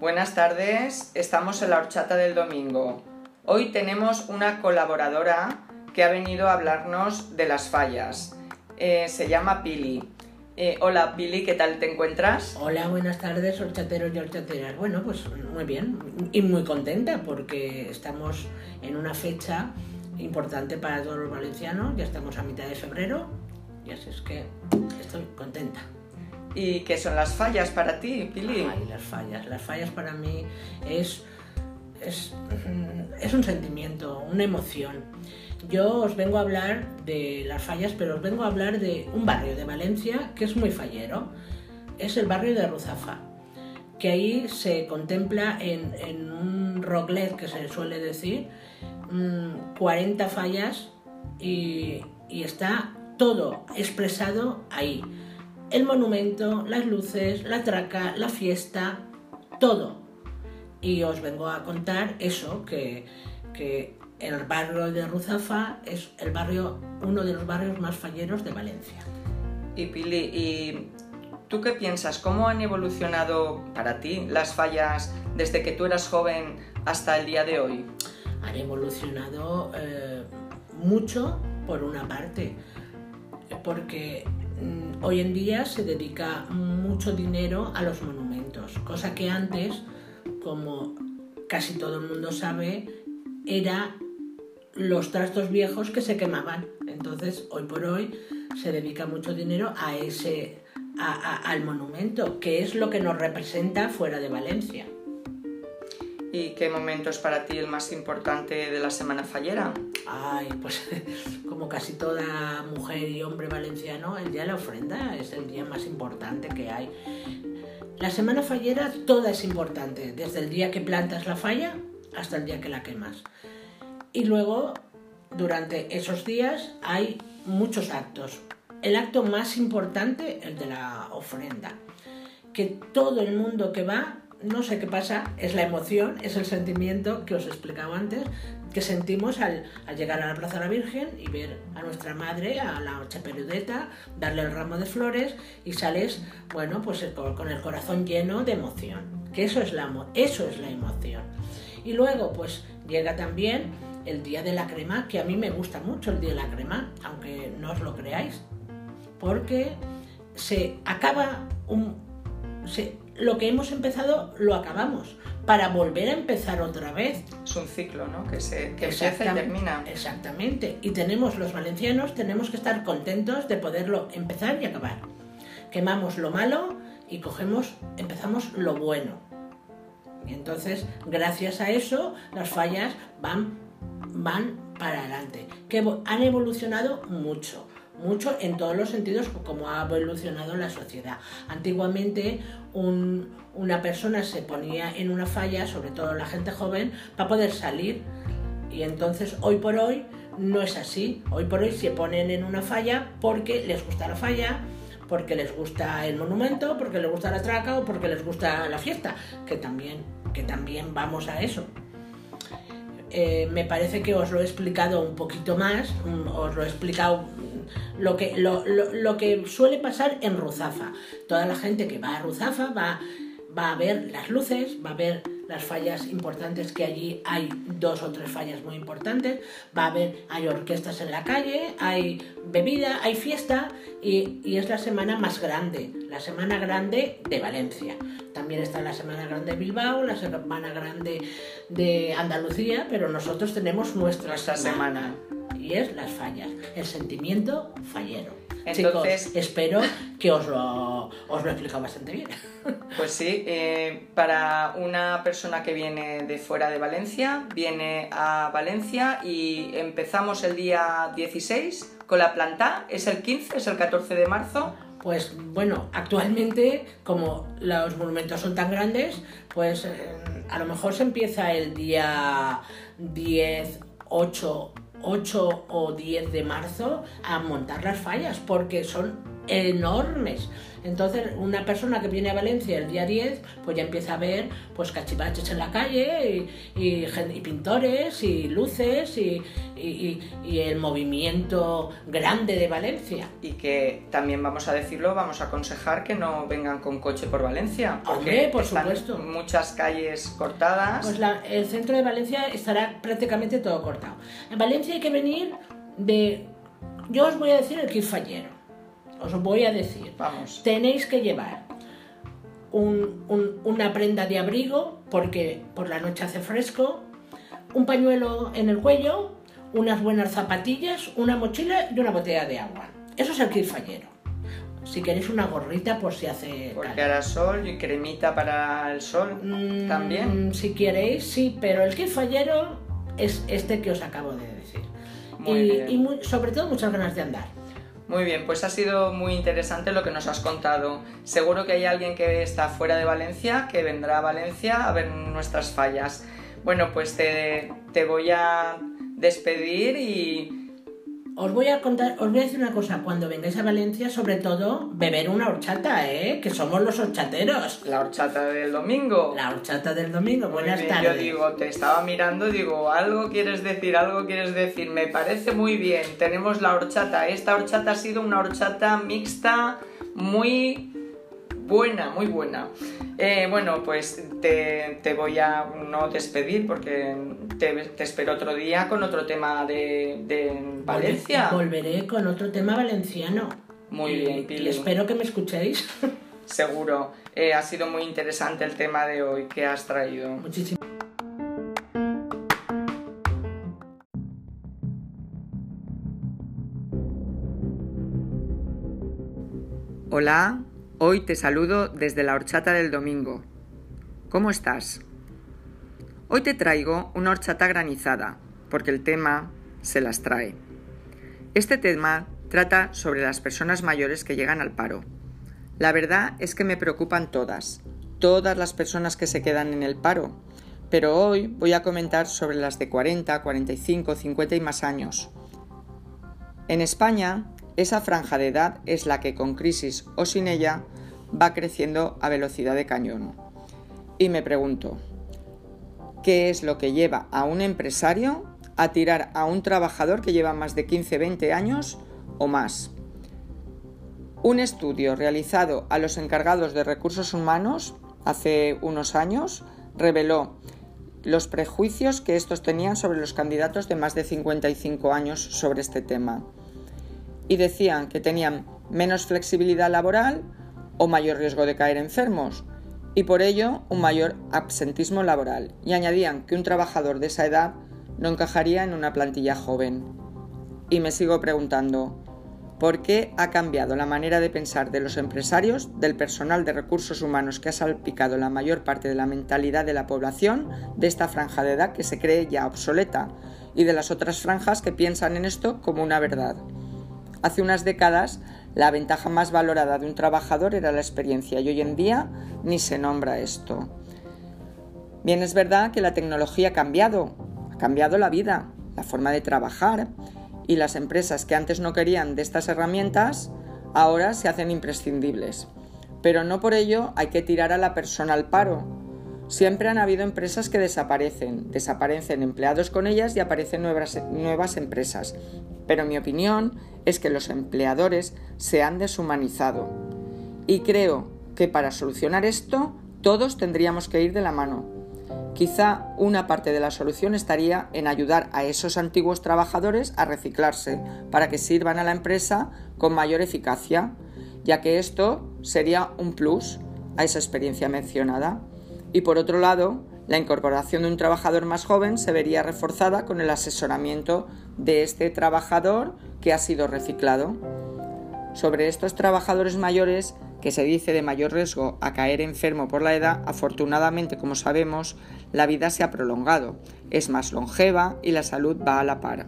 Buenas tardes, estamos en la horchata del domingo. Hoy tenemos una colaboradora que ha venido a hablarnos de las fallas. Eh, se llama Pili. Eh, hola Pili, ¿qué tal te encuentras? Hola, buenas tardes, horchateros y horchateras. Bueno, pues muy bien y muy contenta porque estamos en una fecha importante para todos los valencianos. Ya estamos a mitad de febrero y así es que estoy contenta. ¿Y qué son las fallas para ti, Pili? Ay, las fallas. Las fallas para mí es, es, es un sentimiento, una emoción. Yo os vengo a hablar de las fallas, pero os vengo a hablar de un barrio de Valencia que es muy fallero. Es el barrio de Ruzafa, que ahí se contempla en, en un rocklet que se suele decir, 40 fallas y, y está todo expresado ahí el monumento, las luces, la traca, la fiesta, todo. Y os vengo a contar eso, que, el barrio de Ruzafa es el barrio, uno de los barrios más falleros de Valencia. Y Pili, ¿y tú qué piensas? ¿Cómo han evolucionado para ti las fallas desde que tú eras joven hasta el día de hoy? Han evolucionado eh, mucho, por una parte, porque Mm, hoy en día se dedica mucho dinero a los monumentos, cosa que antes, como casi todo el mundo sabe, era los trastos viejos que se quemaban. Entonces, hoy por hoy se dedica mucho dinero a ese, al monumento, que es lo que nos representa fuera de Valencia. ¿Y qué momento es para ti el más importante de la Semana Fallera? Ay, pues como casi toda mujer y hombre valenciano, el día de la ofrenda es el día más importante que hay. La Semana Fallera toda es importante, desde el día que plantas la falla hasta el día que la quemas. Y luego, durante esos días, hay muchos actos. El acto más importante, el de la ofrenda, que todo el mundo que va no sé qué pasa, es la emoción, es el sentimiento que os he explicado antes, que sentimos al, llegar a la Plaza de la Virgen y ver a nuestra madre, a la Chaperudeta, darle el ramo de flores y sales, bueno, pues con el corazón lleno de emoción, que eso es la, eso es la emoción. Y luego, pues llega también el día de la crema, que a mí me gusta mucho el día de la crema, aunque no os lo creáis, porque se acaba un... lo que hemos empezado lo acabamos para volver a empezar otra vez. Es un ciclo, ¿no? Que se que empieza y termina. Exactamente. Y tenemos los valencianos, tenemos que estar contentos de poderlo empezar y acabar. Quemamos lo malo y cogemos, empezamos lo bueno. Y entonces, gracias a eso, las fallas van, van para adelante. Que han evolucionado mucho mucho en todos los sentidos como ha evolucionado la sociedad. Antiguamente una persona se ponía en una falla, sobre todo la gente joven, para poder salir y entonces hoy por hoy no es así. Hoy por hoy se ponen en una falla porque les gusta la falla, porque les gusta el monumento, porque les gusta la traca o porque les gusta la fiesta, que también, que también vamos a eso. Eh, me parece que os lo he explicado un poquito más, mm, os lo he explicado lo que, lo, lo, que suele pasar en Ruzafa. Toda la gente que va a Ruzafa va, va a ver las luces, va a ver las fallas importantes que allí hay dos o tres fallas muy importantes, va a haber, hay orquestas en la calle, hay bebida, hay fiesta y, y, es la semana más grande, la semana grande de Valencia. También está la semana grande de Bilbao, la semana grande de Andalucía, pero nosotros tenemos nuestra semana y es las fallas, el sentimiento fallero. Entonces, Chicos, espero que os lo, os lo he explicado bastante bien. Pues sí, eh, para una persona que viene de fuera de Valencia, viene a Valencia y empezamos el día 16 con la planta, es el 15, es el 14 de marzo. Pues bueno, actualmente, como los monumentos son tan grandes, pues eh, a lo mejor se empieza el día 10, 8 8 o 10 de marzo a montar las fallas, porque son enormes. Entonces, una persona que viene a Valencia el día 10, pues ya empieza a ver pues cachivaches en la calle y, pintores y luces y, el movimiento grande de Valencia. Y que también vamos a decirlo, vamos a aconsejar que no vengan con coche por Valencia. Porque por supuesto. Muchas calles cortadas. Pues el centro de Valencia estará prácticamente todo cortado. En Valencia hay que venir de... Yo os voy a decir el fallero os voy a decir. Vamos. Tenéis que llevar una prenda de abrigo porque por la noche hace fresco, un pañuelo en el cuello, unas buenas zapatillas, una mochila y una botella de agua. Eso es el fallero. Si queréis una gorrita por si hace... Porque hará sol y cremita para el sol mm, también. Si queréis, sí, pero el fallero es este que os acabo de decir. y sobre todo muchas ganas de andar. Muy bien, pues ha sido muy interesante lo que nos has contado. Seguro que hay alguien que está fuera de Valencia que vendrá a Valencia a ver nuestras fallas. Bueno, pues te, te voy a despedir y os voy a contar, os voy a decir una cosa, cuando vengáis a Valencia, sobre todo, beber una horchata, ¿eh? Que somos los horchateros. La horchata del domingo. La horchata del domingo, buenas tardes. Yo digo, te estaba mirando, digo, algo quieres decir, algo quieres decir, me parece muy bien, tenemos la horchata. Esta horchata ha sido una horchata mixta muy buena, muy buena. Eh, bueno, pues te, voy a no despedir porque te, espero otro día con otro tema de, Valencia. Volveré con otro tema valenciano. Muy bien, Pili. Y espero que me escuchéis. Seguro. Eh, ha sido muy interesante el tema de hoy que has traído. Muchísimo. Hola, Hoy te saludo desde la horchata del domingo. ¿Cómo estás? Hoy te traigo una horchata granizada, porque el tema se las trae. Este tema trata sobre las personas mayores que llegan al paro. La verdad es que me preocupan todas, todas las personas que se quedan en el paro, pero hoy voy a comentar sobre las de 40, 45, 50 y más años. En España esa franja de edad es la que con crisis o sin ella va creciendo a velocidad de cañón. Y me pregunto, ¿qué es lo que lleva a un empresario a tirar a un trabajador que lleva más de 15-20 años o más? Un estudio realizado a los encargados de recursos humanos hace unos años reveló los prejuicios que estos tenían sobre los candidatos de más de 55 años sobre este tema y decían que tenían menos flexibilidad laboral o mayor riesgo de caer enfermos y por ello un mayor absentismo laboral y añadían que un trabajador de esa edad no encajaría en una plantilla joven. Y me sigo preguntando, ¿por qué ha cambiado la manera de pensar de los empresarios, del personal de recursos humanos que ha salpicado la mayor parte de la mentalidad de la población de esta franja de edad que se cree ya obsoleta y de las otras franjas que piensan en esto como una verdad? Hace unas décadas, la ventaja más valorada de un trabajador era la experiencia y hoy en día ni se nombra esto. Bien, es verdad que la tecnología ha cambiado, ha cambiado la vida, la forma de trabajar y las empresas que antes no querían de estas herramientas ahora se hacen imprescindibles. Pero no por ello hay que tirar a la persona al paro. Siempre han habido empresas que desaparecen, desaparecen empleados con ellas y aparecen nuevas, nuevas empresas. Pero mi opinión es que los empleadores se han deshumanizado. Y creo que para solucionar esto todos tendríamos que ir de la mano. Quizá una parte de la solución estaría en ayudar a esos antiguos trabajadores a reciclarse para que sirvan a la empresa con mayor eficacia, ya que esto sería un plus a esa experiencia mencionada. Y por otro lado, la incorporación de un trabajador más joven se vería reforzada con el asesoramiento de este trabajador que ha sido reciclado. Sobre estos trabajadores mayores, que se dice de mayor riesgo a caer enfermo por la edad, afortunadamente, como sabemos, la vida se ha prolongado, es más longeva y la salud va a la par.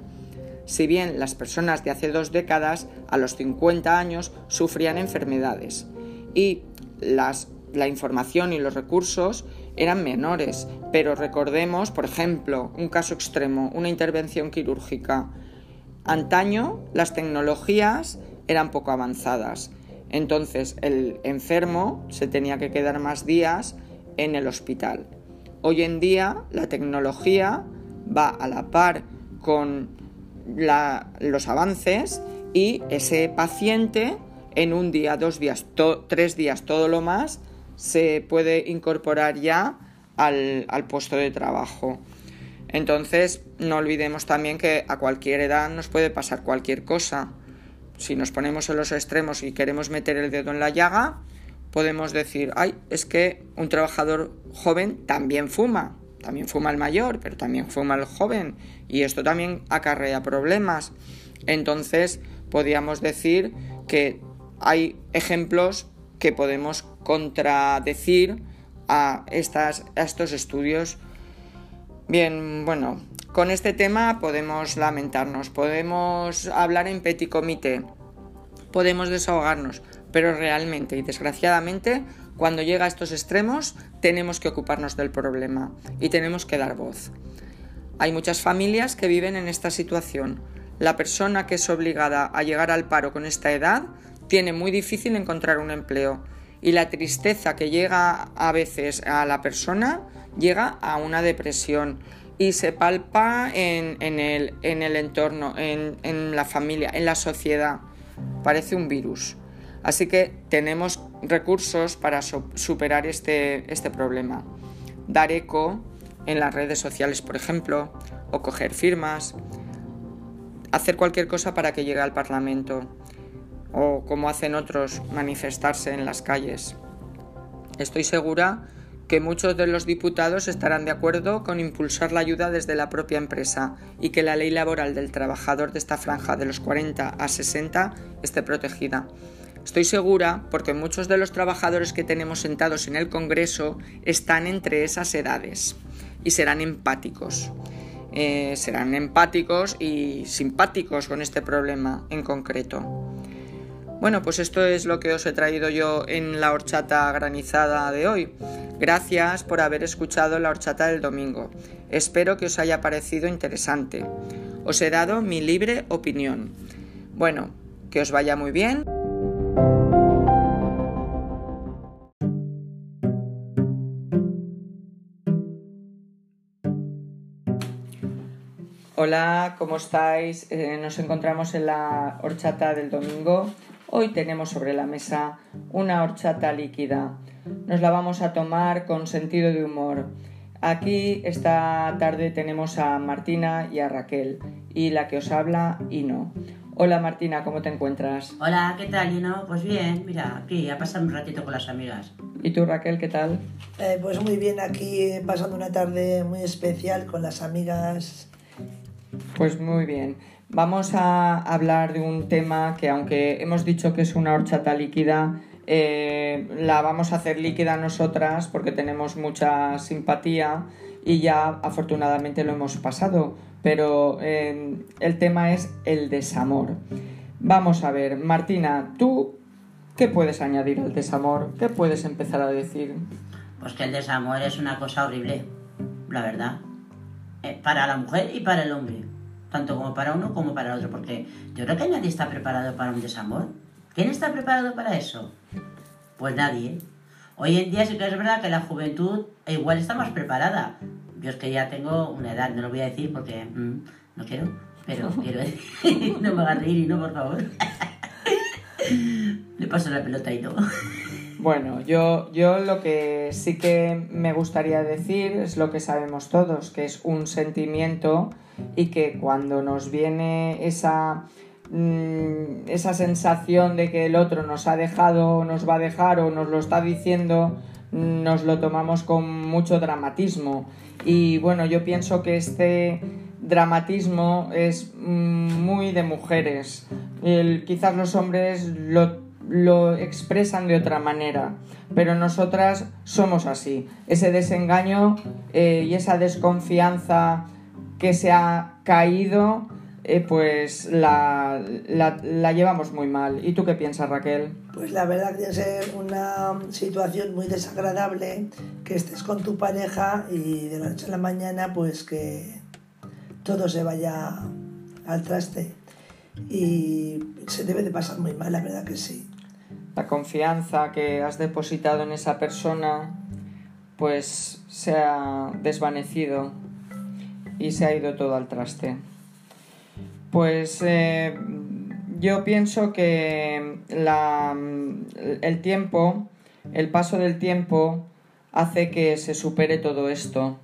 Si bien las personas de hace dos décadas, a los 50 años, sufrían enfermedades y las, la información y los recursos eran menores, pero recordemos, por ejemplo, un caso extremo, una intervención quirúrgica. Antaño las tecnologías eran poco avanzadas Entonces el enfermo se tenía que quedar más días en el hospital. Hoy en día la tecnología va a la par con los avances y ese paciente en un día, dos días, tres días, todo lo más, se puede incorporar ya al, al puesto de trabajo. Entonces, no olvidemos también que a cualquier edad nos puede pasar cualquier cosa. Si nos ponemos en los extremos y queremos meter el dedo en la llaga, podemos decir, ay, es que un trabajador joven también fuma, también fuma el mayor, pero también fuma el joven, y esto también acarrea problemas. Entonces, podríamos decir que hay ejemplos que podemos contradecir a, estas, a estos estudios. Bien, bueno, con este tema podemos lamentarnos, podemos hablar en petit comité, podemos desahogarnos, pero realmente y desgraciadamente cuando llega a estos extremos tenemos que ocuparnos del problema y tenemos que dar voz. Hay muchas familias que viven en esta situación. La persona que es obligada a llegar al paro con esta edad tiene muy difícil encontrar un empleo y la tristeza que llega a veces a la persona llega a una depresión y se palpa en, el, entorno, en, la familia, en la sociedad. Parece un virus. Así que tenemos recursos para superar este, este problema. Dar eco en las redes sociales, por ejemplo, o coger firmas, hacer cualquier cosa para que llegue al Parlamento o como hacen otros, manifestarse en las calles. Estoy segura que muchos de los diputados estarán de acuerdo con impulsar la ayuda desde la propia empresa y que la ley laboral del trabajador de esta franja de los 40 a 60 esté protegida. Estoy segura porque muchos de los trabajadores que tenemos sentados en el Congreso están entre esas edades y serán empáticos. Eh, serán empáticos y simpáticos con este problema en concreto. Bueno, pues esto es lo que os he traído yo en la horchata granizada de hoy. Gracias por haber escuchado la horchata del domingo. Espero que os haya parecido interesante. Os he dado mi libre opinión. Bueno, que os vaya muy bien. Hola, ¿cómo estáis? Eh, nos encontramos en la horchata del domingo Hoy tenemos sobre la mesa una horchata líquida. Nos la vamos a tomar con sentido de humor. Aquí esta tarde tenemos a Martina y a Raquel y la que os habla, Ino. Hola Martina, ¿cómo te encuentras? Hola, ¿qué tal Ino? Pues bien, mira, aquí a pasar un ratito con las amigas. ¿Y tú Raquel, qué tal? Eh, pues muy bien, aquí pasando una tarde muy especial con las amigas. Pues muy bien. Vamos a hablar de un tema que aunque hemos dicho que es una horchata líquida, eh, la vamos a hacer líquida nosotras porque tenemos mucha simpatía y ya afortunadamente lo hemos pasado. Pero eh, el tema es el desamor. Vamos a ver, Martina, ¿tú qué puedes añadir al desamor? ¿Qué puedes empezar a decir? Pues que el desamor es una cosa horrible, la verdad. Eh, para la mujer y para el hombre tanto como para uno como para el otro, porque yo creo que nadie está preparado para un desamor. ¿Quién está preparado para eso? Pues nadie. Hoy en día sí que es verdad que la juventud igual está más preparada. Yo es que ya tengo una edad, no lo voy a decir porque mm, no quiero, pero quiero decir, no me hagas reír y no, por favor. Le paso la pelota y no. Bueno, yo, yo lo que sí que me gustaría decir es lo que sabemos todos, que es un sentimiento y que cuando nos viene esa, mm, esa sensación de que el otro nos ha dejado, nos va a dejar o nos lo está diciendo, nos lo tomamos con mucho dramatismo. Y bueno, yo pienso que este dramatismo es mm, muy de mujeres. quizás los hombres lo lo expresan de otra manera, pero nosotras somos así. Ese desengaño eh, y esa desconfianza que se ha caído, eh, pues la, la, llevamos muy mal. ¿Y tú qué piensas, Raquel? Pues la verdad que debe ser una situación muy desagradable que estés con tu pareja y de la noche a la mañana pues que todo se vaya al traste. Y se debe de pasar muy mal, la verdad que sí. la confianza que has depositado en esa persona pues se ha desvanecido y se ha ido todo al traste. Pues eh, yo pienso que la, el tiempo, el paso del tiempo, hace que se supere todo esto.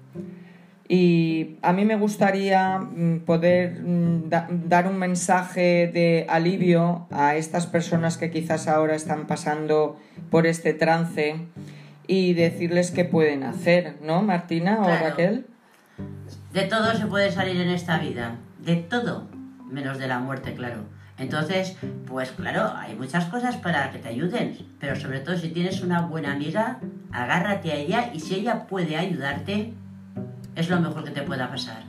Y a mí me gustaría mm, poder mm, dar un mensaje de alivio a estas personas que quizás ahora están pasando por este trance y decirles qué pueden hacer, ¿no, Martina o Raquel? De todo se puede salir en esta vida, de todo, menos de la muerte, claro. Entonces, pues claro, hay muchas cosas para que te ayuden, pero sobre todo si tienes una buena amiga, agárrate a ella y si ella puede ayudarte, es lo mejor que te pueda pasar.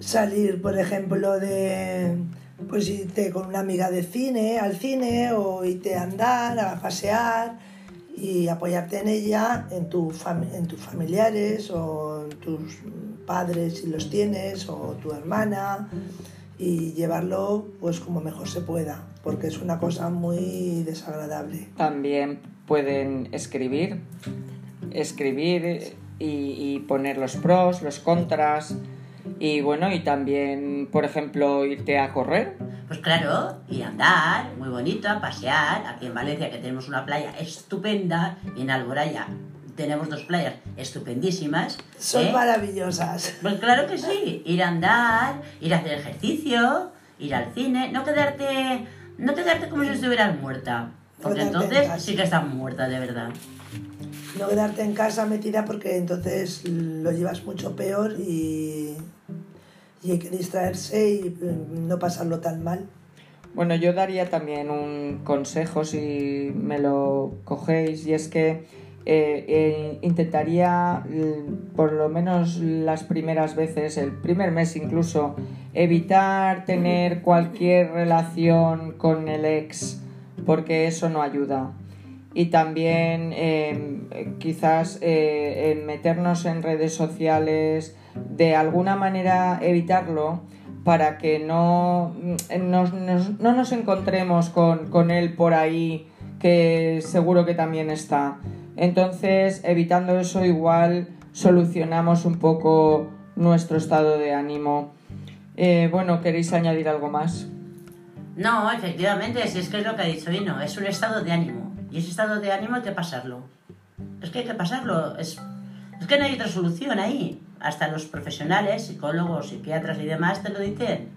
Salir, por ejemplo, de pues irte con una amiga de cine, al cine, o irte a andar, a pasear, y apoyarte en ella, en, tu en tus familiares o en tus padres si los tienes o tu hermana y llevarlo pues como mejor se pueda porque es una cosa muy desagradable. También pueden escribir, escribir y, y poner los pros, los contras y bueno, y también, por ejemplo, irte a correr pues claro, y andar, muy bonito, a pasear. Aquí en Valencia que tenemos una playa estupenda y en Alboraya tenemos dos playas estupendísimas. Son ¿eh? maravillosas. Pues claro que sí, ir a andar, ir a hacer ejercicio, ir al cine, no quedarte, no quedarte como si estuvieras muerta. Porque entonces sí que estás muerta de verdad. No quedarte en casa metida porque entonces lo llevas mucho peor y y hay que distraerse y eh, no pasarlo tan mal. Bueno, yo daría también un consejo si me lo cogéis y es que eh, eh, intentaría mm, por lo menos las primeras veces, el primer mes incluso, evitar tener cualquier relación con el ex porque eso no ayuda. Y también quizás meternos en redes sociales, de alguna manera evitarlo para que no, nos, no nos encontremos con, con él por ahí, que seguro que también está. Entonces, evitando eso, igual solucionamos un poco nuestro estado de ánimo. Eh, bueno, ¿queréis añadir algo más? No, efectivamente, si es que es lo que ha dicho Vino, es un estado de ánimo. Y ese estado de ánimo hay que pasarlo. Es que hay que pasarlo. Es, que no hay otra solución ahí hasta los profesionales, psicólogos, psiquiatras y demás te lo dicen.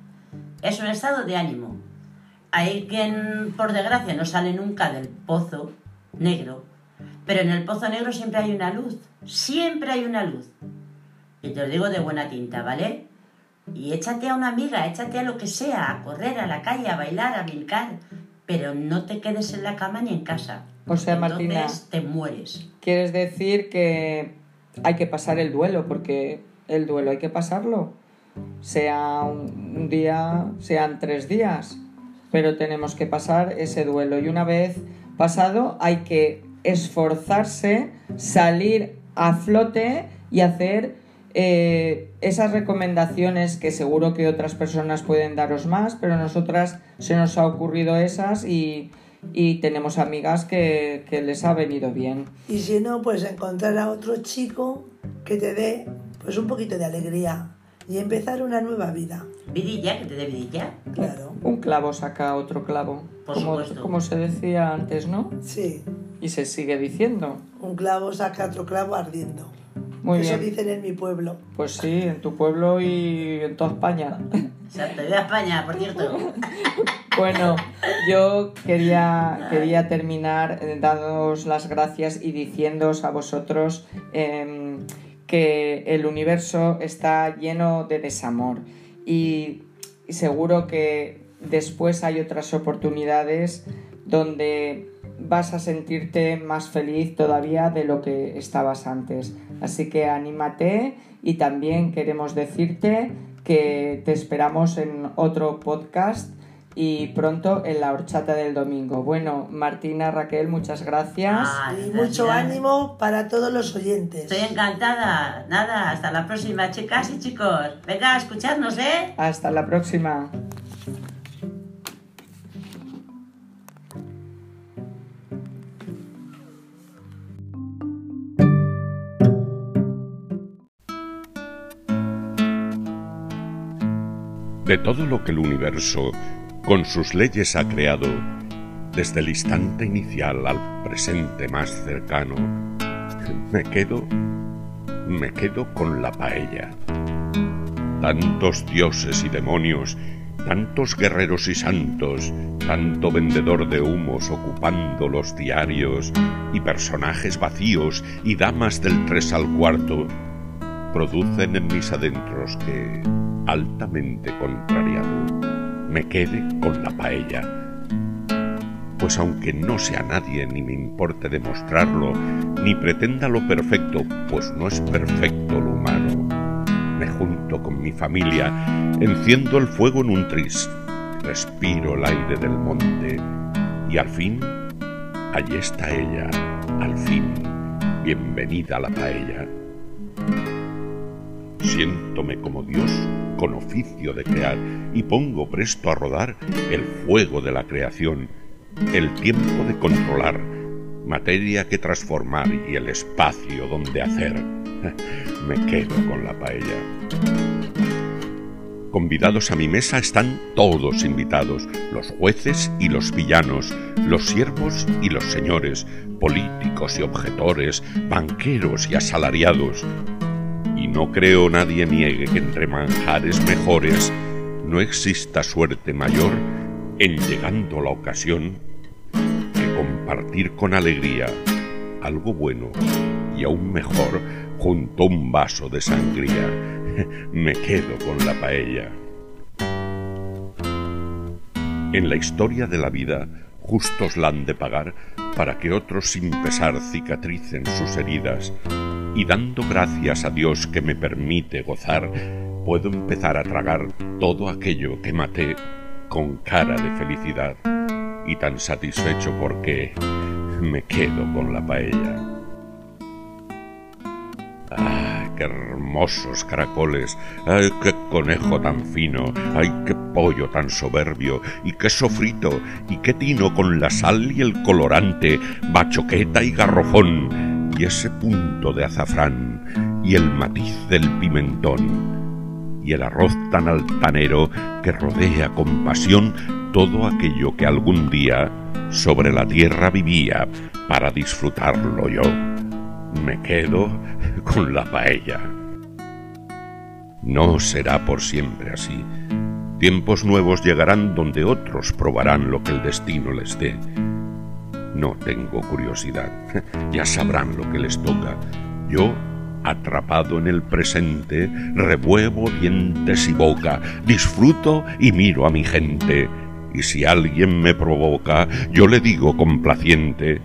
Es un estado de ánimo. Hay quien, por desgracia, no sale nunca del pozo negro, pero en el pozo negro siempre hay una luz, siempre hay una luz. Y te lo digo de buena tinta, ¿vale? Y échate a una amiga, échate a lo que sea, a correr, a la calle, a bailar, a brincar, pero no te quedes en la cama ni en casa. O sea, Martina, te mueres. ¿Quieres decir que hay que pasar el duelo, porque el duelo hay que pasarlo. Sea un día, sean tres días, pero tenemos que pasar ese duelo. Y una vez pasado hay que esforzarse, salir a flote y hacer eh, esas recomendaciones que seguro que otras personas pueden daros más, pero a nosotras se nos ha ocurrido esas y, y tenemos amigas que, les ha venido bien. Y si no, pues encontrar a otro chico que te dé pues un poquito de alegría y empezar una nueva vida. ¿Vidilla? ¿Que te dé vidilla? Claro. Un clavo saca otro clavo. Por como, supuesto. como se decía antes, ¿no? Sí. Y se sigue diciendo. Un clavo saca otro clavo ardiendo. Muy Eso bien. dicen en mi pueblo. Pues sí, en tu pueblo y en toda España. Exacto, viva España, por cierto. Bueno, yo quería, quería terminar dándoos las gracias y diciéndoos a vosotros em, que el universo está lleno de desamor y, y seguro que después hay otras oportunidades donde vas a sentirte más feliz todavía de lo que estabas antes. Así que anímate y también queremos decirte que te esperamos en otro podcast y pronto en la horchata del domingo. Bueno, Martina, Raquel, muchas gracias. Ah, Y mucho gracias. ánimo para todos los oyentes. Estoy encantada. Nada, hasta la próxima, chicas y chicos. Venga, a escucharnos, ¿eh? Hasta la próxima. De todo lo que el universo con sus leyes ha creado, desde el instante inicial al presente más cercano, me quedo, me quedo con la paella. Tantos dioses y demonios, tantos guerreros y santos, tanto vendedor de humos ocupando los diarios, y personajes vacíos y damas del tres al cuarto, producen en mis adentros que, altamente contrariado, me quede con la paella. Pues aunque no sea nadie ni me importe demostrarlo, ni pretenda lo perfecto, pues no es perfecto lo humano. Me junto con mi familia, enciendo el fuego en un tris, respiro el aire del monte y al fin, allí está ella, al fin, bienvenida a la paella. Siéntome como Dios con oficio de crear y pongo presto a rodar el fuego de la creación, el tiempo de controlar, materia que transformar y el espacio donde hacer. Me quedo con la paella. Convidados a mi mesa están todos invitados, los jueces y los villanos, los siervos y los señores, políticos y objetores, banqueros y asalariados, no creo nadie niegue que entre manjares mejores no exista suerte mayor en llegando la ocasión que compartir con alegría algo bueno y aún mejor junto a un vaso de sangría. Me quedo con la paella. En la historia de la vida, justos la han de pagar para que otros sin pesar cicatricen sus heridas y dando gracias a Dios que me permite gozar, puedo empezar a tragar todo aquello que maté con cara de felicidad y tan satisfecho porque me quedo con la paella. Hermosos caracoles! ¡Ay, qué conejo tan fino! ¡Ay, qué pollo tan soberbio! ¡Y qué sofrito! ¡Y qué tino con la sal y el colorante! ¡Bachoqueta y garrofón! y ese punto de azafrán y el matiz del pimentón y el arroz tan altanero que rodea con pasión todo aquello que algún día sobre la tierra vivía para disfrutarlo yo. Me quedo con la paella. No será por siempre así. Tiempos nuevos llegarán donde otros probarán lo que el destino les dé no tengo curiosidad. Ya sabrán lo que les toca. Yo, atrapado en el presente, revuevo dientes y boca, disfruto y miro a mi gente. Y si alguien me provoca, yo le digo complaciente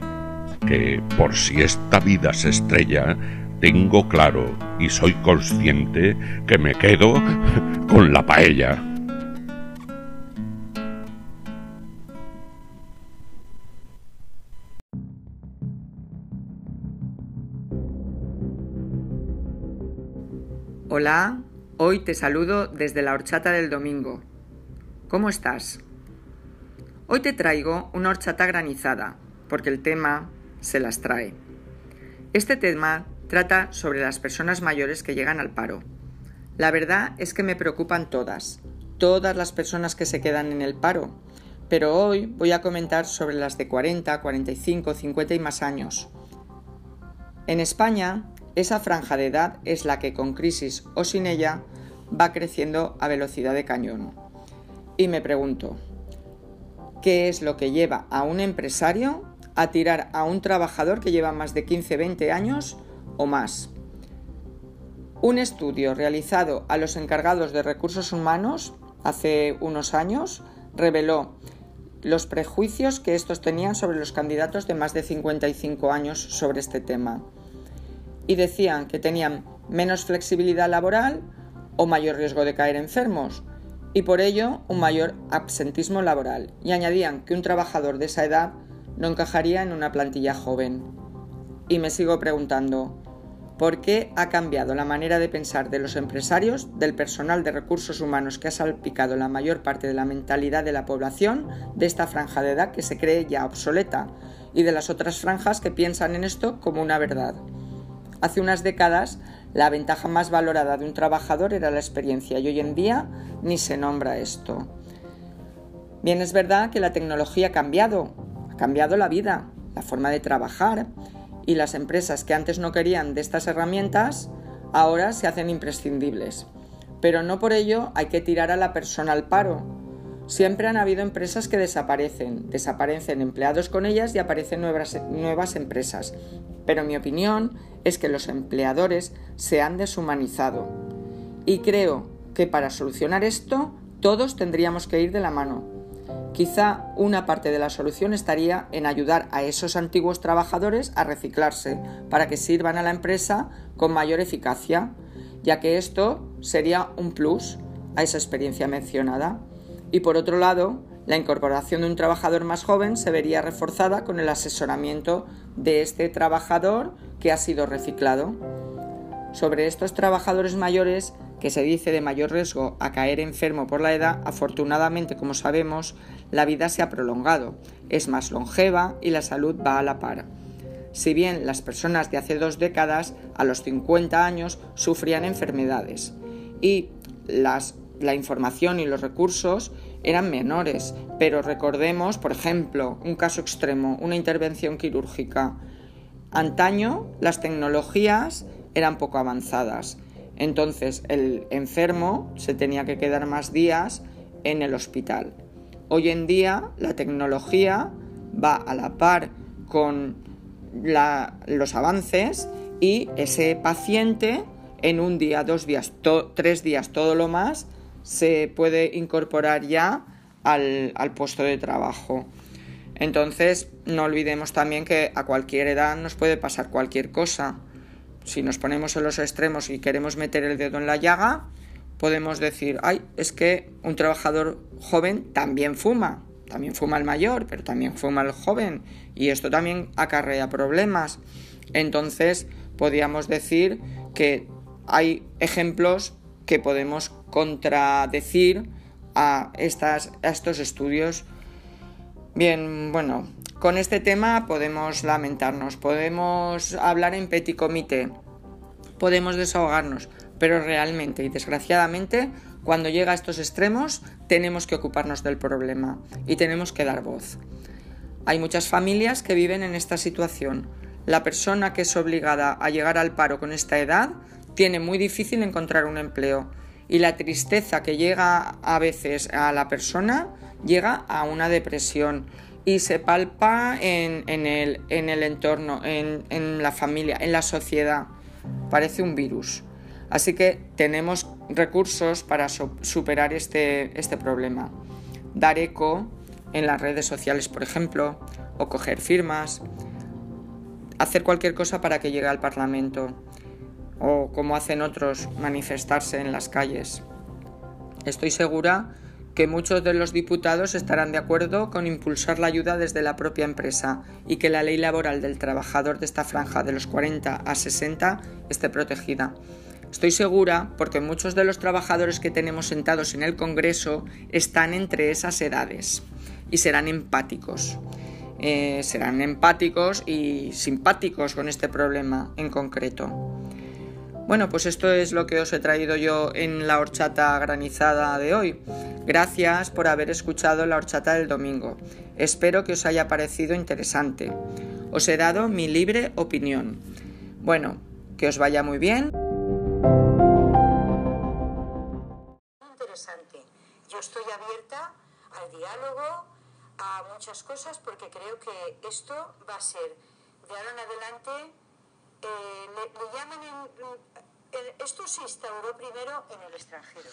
que por si esta vida se estrella, tengo claro y soy consciente que me quedo con la paella. Hola, hoy te saludo desde la horchata del domingo. ¿Cómo estás? Hoy te traigo una horchata granizada, porque el tema se las trae. Este tema trata sobre las personas mayores que llegan al paro. La verdad es que me preocupan todas, todas las personas que se quedan en el paro, pero hoy voy a comentar sobre las de 40, 45, 50 y más años. En España esa franja de edad es la que con crisis o sin ella va creciendo a velocidad de cañón. Y me pregunto, ¿qué es lo que lleva a un empresario a tirar a un trabajador que lleva más de 15-20 años o más? Un estudio realizado a los encargados de recursos humanos hace unos años reveló los prejuicios que estos tenían sobre los candidatos de más de 55 años sobre este tema y decían que tenían menos flexibilidad laboral o mayor riesgo de caer enfermos y por ello un mayor absentismo laboral y añadían que un trabajador de esa edad no encajaría en una plantilla joven. Y me sigo preguntando, ¿por qué ha cambiado la manera de pensar de los empresarios, del personal de recursos humanos que ha salpicado la mayor parte de la mentalidad de la población de esta franja de edad que se cree ya obsoleta y de las otras franjas que piensan en esto como una verdad? Hace unas décadas La ventaja más valorada de un trabajador era la experiencia y hoy en día ni se nombra esto. Bien, es verdad que la tecnología ha cambiado, cambiado la vida, la forma de trabajar y las empresas que antes no querían de estas herramientas ahora se hacen imprescindibles. Pero no por ello hay que tirar a la persona al paro. Siempre han habido empresas que desaparecen, desaparecen empleados con ellas y aparecen nuevas, nuevas empresas. Pero mi opinión es que los empleadores se han deshumanizado. Y creo que para solucionar esto todos tendríamos que ir de la mano. Quizá una parte de la solución estaría en ayudar a esos antiguos trabajadores a reciclarse para que sirvan a la empresa con mayor eficacia, ya que esto sería un plus a esa experiencia mencionada. Y por otro lado, la incorporación de un trabajador más joven se vería reforzada con el asesoramiento de este trabajador que ha sido reciclado. Sobre estos trabajadores mayores que se dice de mayor riesgo a caer enfermo por la edad, afortunadamente, como sabemos, la vida se ha prolongado, es más longeva y la salud va a la par. Si bien las personas de hace dos décadas, a los 50 años, sufrían enfermedades y las, la información y los recursos eran menores, pero recordemos, por ejemplo, un caso extremo, una intervención quirúrgica. Antaño las tecnologías eran poco avanzadas entonces el enfermo se tenía que quedar más días en el hospital. Hoy en día la tecnología va a la par con los avances y ese paciente en un día, dos días, tres días, todo lo más, se puede incorporar ya al, puesto de trabajo. Entonces, no olvidemos también que a cualquier edad nos puede pasar cualquier cosa si nos ponemos en los extremos y queremos meter el dedo en la llaga, podemos decir, ay, es que un trabajador joven también fuma, también fuma el mayor, pero también fuma el joven, y esto también acarrea problemas. Entonces, podríamos decir que hay ejemplos que podemos contradecir a, estas, a estos estudios. Bien, bueno, con este tema podemos lamentarnos, podemos hablar en petit comité, podemos desahogarnos, pero realmente y desgraciadamente cuando llega a estos extremos tenemos que ocuparnos del problema y tenemos que dar voz. Hay muchas familias que viven en esta situación. La persona que es obligada a llegar al paro con esta edad tiene muy difícil encontrar un empleo y la tristeza que llega a veces a la persona llega a una depresión y se palpa en, el, entorno, en, la familia, en la sociedad. Parece un virus. Así que tenemos recursos para superar este, este problema. Dar eco en las redes sociales, por ejemplo, o coger firmas, hacer cualquier cosa para que llegue al Parlamento, o como hacen otros, manifestarse en las calles. Estoy segura que muchos de los diputados estarán de acuerdo con impulsar la ayuda desde la propia empresa y que la ley laboral del trabajador de esta franja de los 40 a 60 esté protegida. Estoy segura porque muchos de los trabajadores que tenemos sentados en el Congreso están entre esas edades y serán empáticos. Eh, serán empáticos y simpáticos con este problema en concreto. Bueno, pues esto es lo que os he traído yo en la horchata granizada de hoy. Gracias por haber escuchado la horchata del domingo. Espero que os haya parecido interesante. Os he dado mi libre opinión. Bueno, que os vaya muy bien. Interesante. Yo estoy abierta al diálogo, a muchas cosas, porque creo que esto va a ser de ahora en adelante eh, le, llaman en, esto se instauró primero en el extranjero